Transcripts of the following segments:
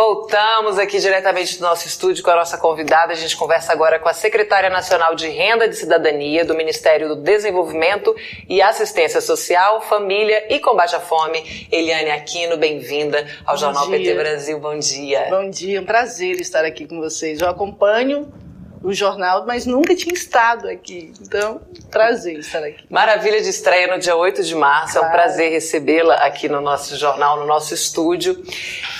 Voltamos aqui diretamente do nosso estúdio com a nossa convidada. A gente conversa agora com a secretária nacional de Renda de Cidadania do Ministério do Desenvolvimento e Assistência Social, Família e Combate à Fome, Eliane Aquino. Bem-vinda ao Bom Jornal dia. PT Brasil. Bom dia. Bom dia, um prazer estar aqui com vocês. Eu acompanho o jornal, mas nunca tinha estado aqui. Então, prazer estar aqui. Maravilha de estreia no dia 8 de março. Claro. É um prazer recebê-la aqui no nosso jornal, no nosso estúdio.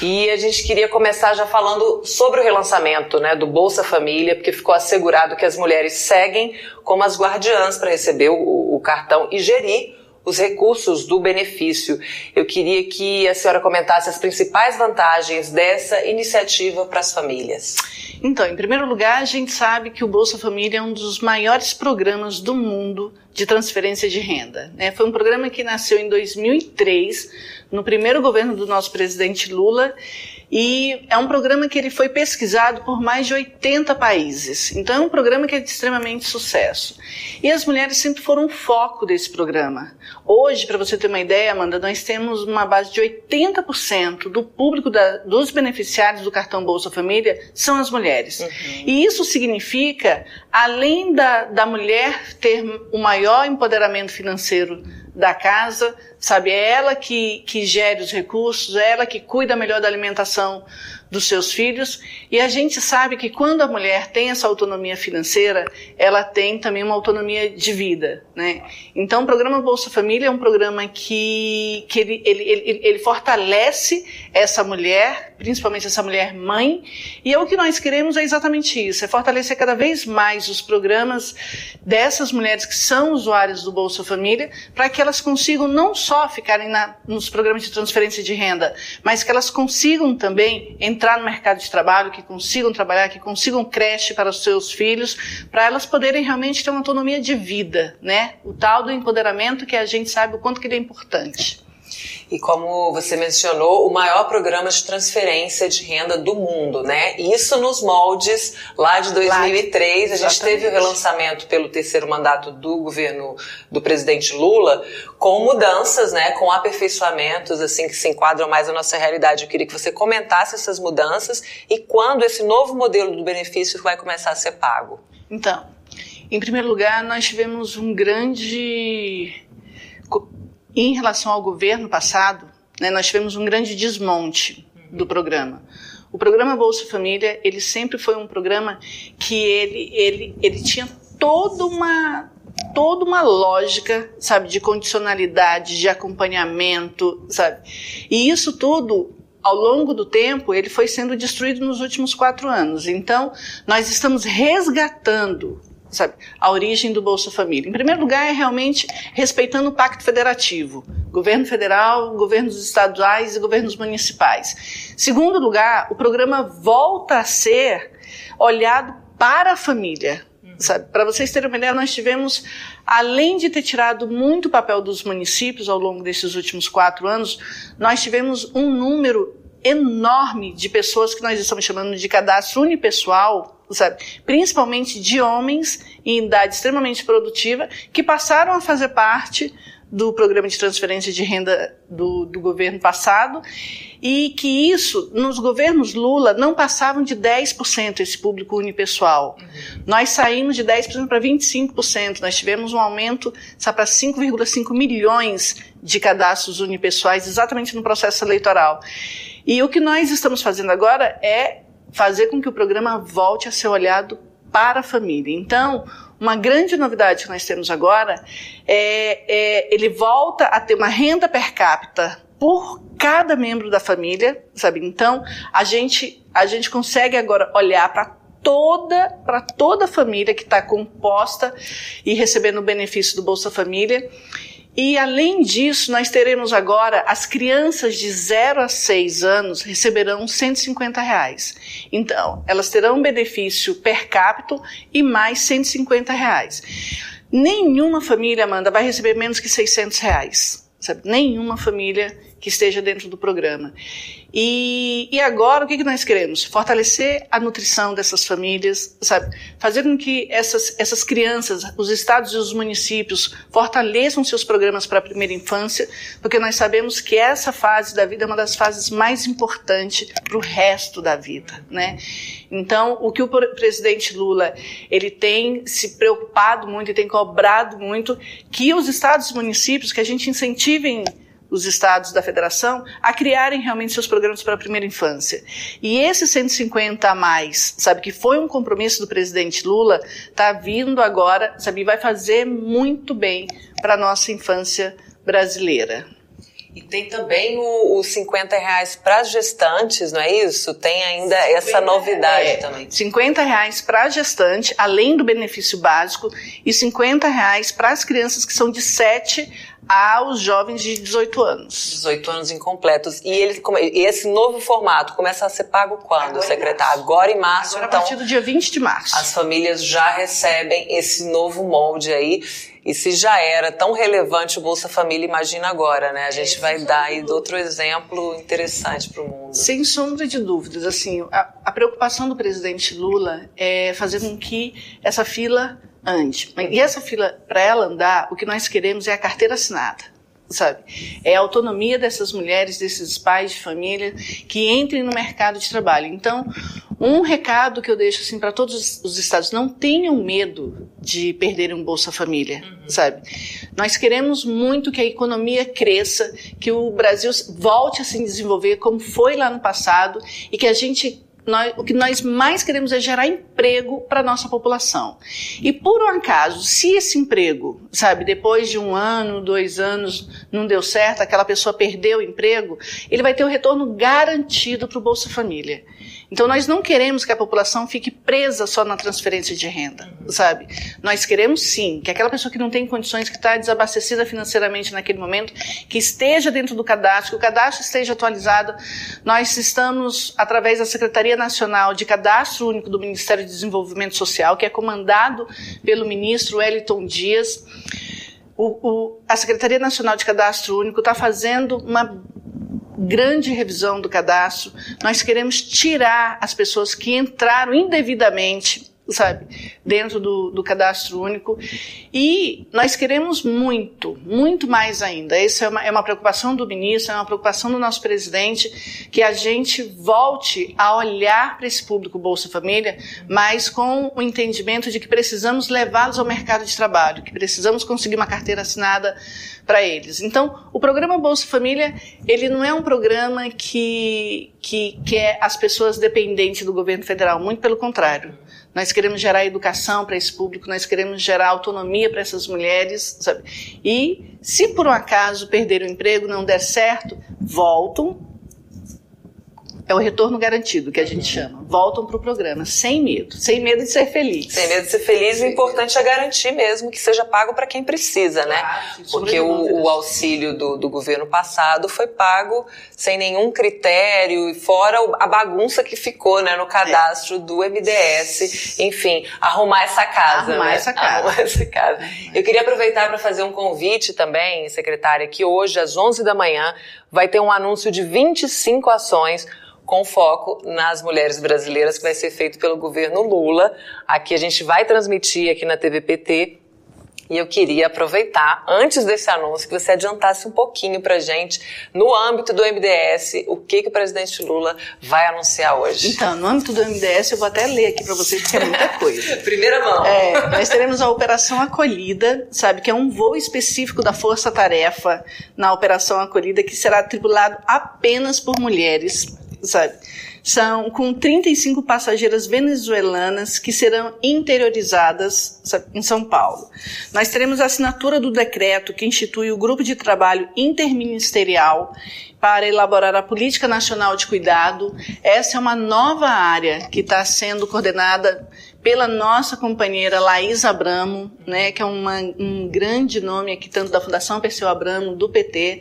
E a gente queria começar já falando sobre o relançamento né, do Bolsa Família, porque ficou assegurado que as mulheres seguem como as guardiãs para receber o, o cartão e gerir os recursos do benefício. Eu queria que a senhora comentasse as principais vantagens dessa iniciativa para as famílias. Então, em primeiro lugar, a gente sabe que o Bolsa Família é um dos maiores programas do mundo de transferência de renda. Né? Foi um programa que nasceu em 2003, no primeiro governo do nosso presidente Lula, e é um programa que ele foi pesquisado por mais de 80 países. Então é um programa que é de extremamente sucesso. E as mulheres sempre foram um foco desse programa. Hoje, para você ter uma ideia, Amanda, nós temos uma base de 80% do público da, dos beneficiários do cartão Bolsa Família são as mulheres. Uhum. E isso significa, além da, da mulher ter o maior empoderamento financeiro da casa, sabe? É ela que, que gere os recursos, é ela que cuida melhor da alimentação dos seus filhos. E a gente sabe que quando a mulher tem essa autonomia financeira, ela tem também uma autonomia de vida, né? Então, o programa Bolsa Família é um programa que, que ele, ele, ele, ele fortalece essa mulher, principalmente essa mulher mãe, e é o que nós queremos é exatamente isso, é fortalecer cada vez mais os programas dessas mulheres que são usuárias do Bolsa Família, para que elas consigam não só ficarem na, nos programas de transferência de renda, mas que elas consigam também entrar entrar no mercado de trabalho, que consigam trabalhar, que consigam creche para os seus filhos, para elas poderem realmente ter uma autonomia de vida, né? O tal do empoderamento que a gente sabe o quanto que ele é importante. E como você mencionou, o maior programa de transferência de renda do mundo, né? Isso nos moldes lá de 2003. Lá, a gente teve o relançamento pelo terceiro mandato do governo do presidente Lula, com mudanças, né? Com aperfeiçoamentos, assim, que se enquadram mais na nossa realidade. Eu queria que você comentasse essas mudanças e quando esse novo modelo do benefício vai começar a ser pago. Então, em primeiro lugar, nós tivemos um grande em relação ao governo passado, né, nós tivemos um grande desmonte do programa. O programa Bolsa Família, ele sempre foi um programa que ele, ele, ele tinha toda uma toda uma lógica, sabe, de condicionalidade, de acompanhamento, sabe? E isso tudo ao longo do tempo, ele foi sendo destruído nos últimos quatro anos. Então, nós estamos resgatando sabe, a origem do Bolsa Família. Em primeiro lugar, é realmente respeitando o pacto federativo, governo federal, governos estaduais e governos municipais. Segundo lugar, o programa volta a ser olhado para a família. Para vocês terem uma ideia, nós tivemos, além de ter tirado muito papel dos municípios ao longo desses últimos quatro anos, nós tivemos um número enorme de pessoas que nós estamos chamando de cadastro unipessoal sabe? Principalmente de homens em idade extremamente produtiva que passaram a fazer parte do programa de transferência de renda do, do, governo passado e que isso, nos governos Lula, não passavam de 10% esse público unipessoal. Uhum. Nós saímos de 10% para 25%, nós tivemos um aumento para 5,5 milhões de cadastros unipessoais exatamente no processo eleitoral. E o que nós estamos fazendo agora é fazer com que o programa volte a ser olhado para a família. Então, uma grande novidade que nós temos agora é, é ele volta a ter uma renda per capita por cada membro da família, sabe? Então, a gente a gente consegue agora olhar para toda para toda a família que está composta e recebendo o benefício do Bolsa Família e além disso, nós teremos agora as crianças de 0 a 6 anos receberão 150 reais. Então, elas terão benefício per capita e mais 150 reais. Nenhuma família, Amanda, vai receber menos que 600 reais. Sabe? Nenhuma família que esteja dentro do programa. E, e agora, o que, que nós queremos? Fortalecer a nutrição dessas famílias, sabe? Fazer com que essas, essas crianças, os estados e os municípios, fortaleçam seus programas para a primeira infância, porque nós sabemos que essa fase da vida é uma das fases mais importantes para o resto da vida, né? Então, o que o presidente Lula ele tem se preocupado muito e tem cobrado muito que os estados e municípios que a gente incentivem os estados da federação a criarem realmente seus programas para a primeira infância. E esse 150 a mais, sabe, que foi um compromisso do presidente Lula, está vindo agora, sabe, vai fazer muito bem para a nossa infância brasileira. E tem também os 50 reais para as gestantes, não é isso? Tem ainda essa novidade é, também. 50 reais para a gestante, além do benefício básico, e 50 reais para as crianças que são de 7 aos jovens de 18 anos. 18 anos incompletos. E ele, esse novo formato começa a ser pago quando, Agora secretário? Agora em março. Agora, então, a partir do dia 20 de março. As famílias já recebem esse novo molde aí. E se já era tão relevante o Bolsa Família, imagina agora, né? A gente vai dar aí outro exemplo interessante para o mundo. Sem sombra de dúvidas, assim, a, a preocupação do presidente Lula é fazer com que essa fila ande. E essa fila, para ela andar, o que nós queremos é a carteira assinada sabe? É a autonomia dessas mulheres, desses pais de família que entrem no mercado de trabalho. Então, um recado que eu deixo assim para todos os estados: não tenham medo de perderem um Bolsa Família, uhum. sabe? Nós queremos muito que a economia cresça, que o Brasil volte a se desenvolver como foi lá no passado e que a gente nós, o que nós mais queremos é gerar emprego para a nossa população. E por um acaso, se esse emprego, sabe, depois de um ano, dois anos, não deu certo, aquela pessoa perdeu o emprego, ele vai ter o retorno garantido para o Bolsa Família. Então nós não queremos que a população fique presa só na transferência de renda, sabe? Nós queremos sim que aquela pessoa que não tem condições, que está desabastecida financeiramente naquele momento, que esteja dentro do cadastro, que o cadastro esteja atualizado. Nós estamos, através da Secretaria Nacional de Cadastro Único do Ministério de Desenvolvimento Social, que é comandado pelo ministro Wellington Dias, o, o, a Secretaria Nacional de Cadastro Único está fazendo uma grande revisão do cadastro. Nós queremos tirar as pessoas que entraram indevidamente sabe, dentro do, do cadastro único. E nós queremos muito, muito mais ainda. Essa é uma, é uma preocupação do ministro, é uma preocupação do nosso presidente, que a gente volte a olhar para esse público Bolsa Família, mas com o entendimento de que precisamos levá-los ao mercado de trabalho, que precisamos conseguir uma carteira assinada para eles. Então, o programa Bolsa Família, ele não é um programa que, que, que é as pessoas dependentes do governo federal, muito pelo contrário. Nós queremos gerar educação para esse público, nós queremos gerar autonomia para essas mulheres, sabe? E se por um acaso perder o emprego, não der certo, voltam é o retorno garantido, que a gente chama. Voltam para o programa, sem medo, sem medo de ser feliz. Sem medo de ser feliz, o importante é garantir mesmo que seja pago para quem precisa, né? Porque o, o, auxílio do, do, governo passado foi pago sem nenhum critério, e fora a bagunça que ficou né, no cadastro é. do MDS. Enfim, arrumar essa casa. Arrumar né? essa casa. Arrumar essa casa. Eu queria aproveitar para fazer um convite também, secretária, que hoje, às 11 da manhã, vai ter um anúncio de 25 ações com foco nas mulheres brasileiras, que vai ser feito pelo governo Lula. Aqui a gente vai transmitir aqui na TVPT. E eu queria aproveitar, antes desse anúncio, que você adiantasse um pouquinho pra gente, no âmbito do MDS, o que, que o presidente Lula vai anunciar hoje. Então, no âmbito do MDS, eu vou até ler aqui para vocês, porque é muita coisa. Primeira mão. É, nós teremos a Operação Acolhida, sabe, que é um voo específico da Força Tarefa na Operação Acolhida, que será tripulado apenas por mulheres sabe? São com 35 passageiras venezuelanas que serão interiorizadas sabe, em São Paulo. Nós teremos a assinatura do decreto que institui o grupo de trabalho interministerial para elaborar a Política Nacional de Cuidado. Essa é uma nova área que está sendo coordenada pela nossa companheira Laís Abramo, né, que é uma, um grande nome aqui, tanto da Fundação Perseu Abramo, do PT,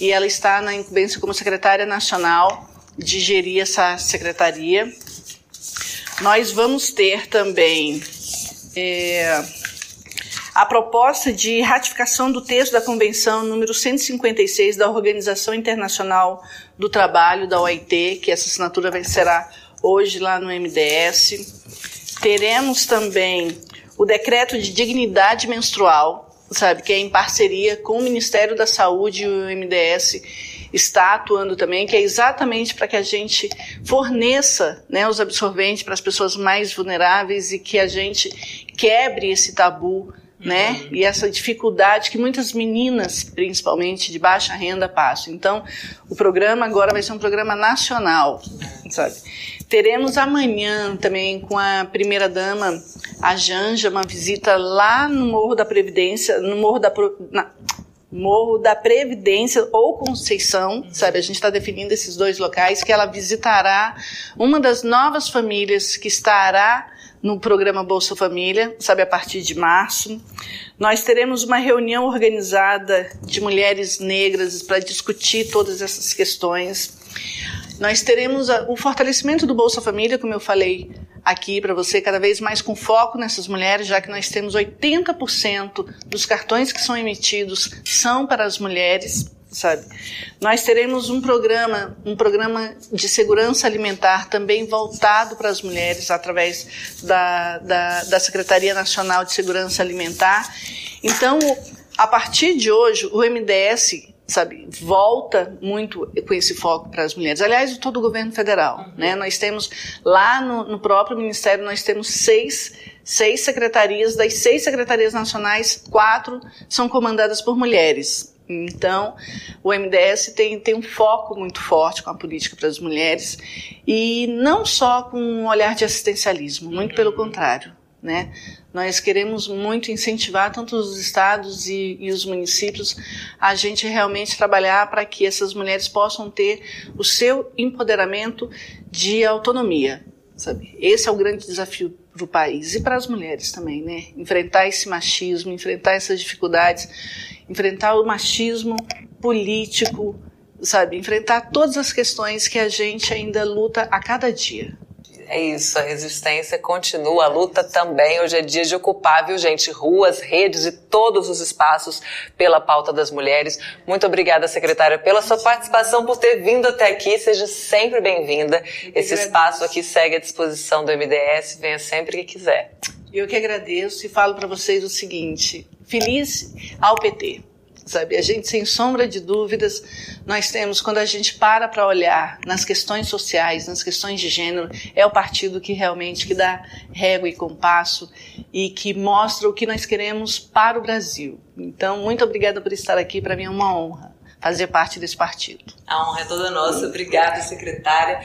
e ela está na incumbência como secretária nacional de gerir essa secretaria. Nós vamos ter também é, a proposta de ratificação do texto da Convenção número 156 da Organização Internacional do Trabalho, da OIT, que essa assinatura será hoje lá no MDS. Teremos também o decreto de dignidade menstrual, sabe, que é em parceria com o Ministério da Saúde e o MDS está atuando também, que é exatamente para que a gente forneça né, os absorventes para as pessoas mais vulneráveis e que a gente quebre esse tabu né? Uhum. E essa dificuldade que muitas meninas, principalmente de baixa renda, passam. Então, o programa agora vai ser um programa nacional, sabe? Teremos amanhã também com a primeira dama, a Janja, uma visita lá no Morro da Previdência, no Morro da na, Morro da Previdência ou Conceição, sabe? A gente está definindo esses dois locais que ela visitará uma das novas famílias que estará no programa Bolsa Família, sabe, a partir de março. Nós teremos uma reunião organizada de mulheres negras para discutir todas essas questões. Nós teremos o fortalecimento do Bolsa Família, como eu falei aqui para você, cada vez mais com foco nessas mulheres, já que nós temos 80% dos cartões que são emitidos são para as mulheres sabe? Nós teremos um programa, um programa de segurança alimentar também voltado para as mulheres através da, da, da Secretaria Nacional de Segurança Alimentar. Então, a partir de hoje, o MDS sabe, volta muito com esse foco para as mulheres. Aliás, todo o governo federal, uhum. né? Nós temos lá no, no, próprio ministério nós temos seis seis secretarias das seis secretarias nacionais, quatro são comandadas por mulheres. Então, o MDS tem, tem um foco muito forte com a política para as mulheres e não só com um olhar de assistencialismo, muito pelo contrário. Né? Nós queremos muito incentivar tanto os estados e, e os municípios a gente realmente trabalhar para que essas mulheres possam ter o seu empoderamento de autonomia. Sabe? Esse é o grande desafio para o país e para as mulheres também, né? Enfrentar esse machismo, enfrentar essas dificuldades enfrentar o machismo político, sabe? Enfrentar todas as questões que a gente ainda luta a cada dia. É isso, a resistência continua, a luta também. Hoje é dia de ocupar, viu, gente? Ruas, redes e todos os espaços pela pauta das mulheres. Muito obrigada, secretária, pela sua participação, por ter vindo até aqui. Seja sempre bem-vinda. Esse espaço aqui segue à disposição do MDS. Venha sempre que quiser. Eu que agradeço e falo para vocês o seguinte: feliz ao PT. Sabe, a gente, sem sombra de dúvidas, nós temos, quando a gente para para olhar nas questões sociais, nas questões de gênero, é o partido que realmente que dá régua e compasso e que mostra o que nós queremos para o Brasil. Então, muito obrigada por estar aqui, para mim é uma honra fazer parte desse partido. A honra é toda nossa. Obrigada, secretária.